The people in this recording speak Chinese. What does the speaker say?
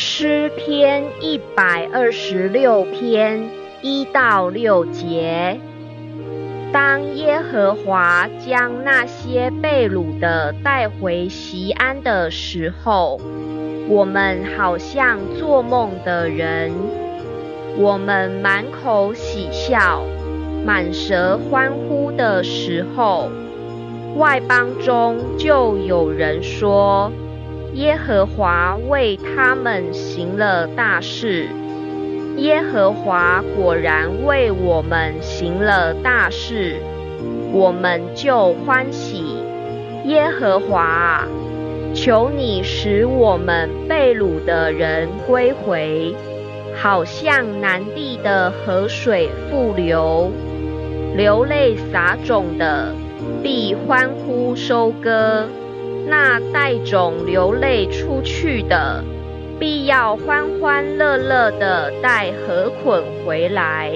诗篇一百二十六篇一到六节。当耶和华将那些被掳的带回西安的时候，我们好像做梦的人，我们满口喜笑、满舌欢呼的时候，外邦中就有人说。耶和华为他们行了大事，耶和华果然为我们行了大事，我们就欢喜。耶和华，求你使我们被掳的人归回，好像南地的河水复流，流泪撒种的必欢呼收割。那带种流泪出去的，必要欢欢乐乐的带禾捆回来。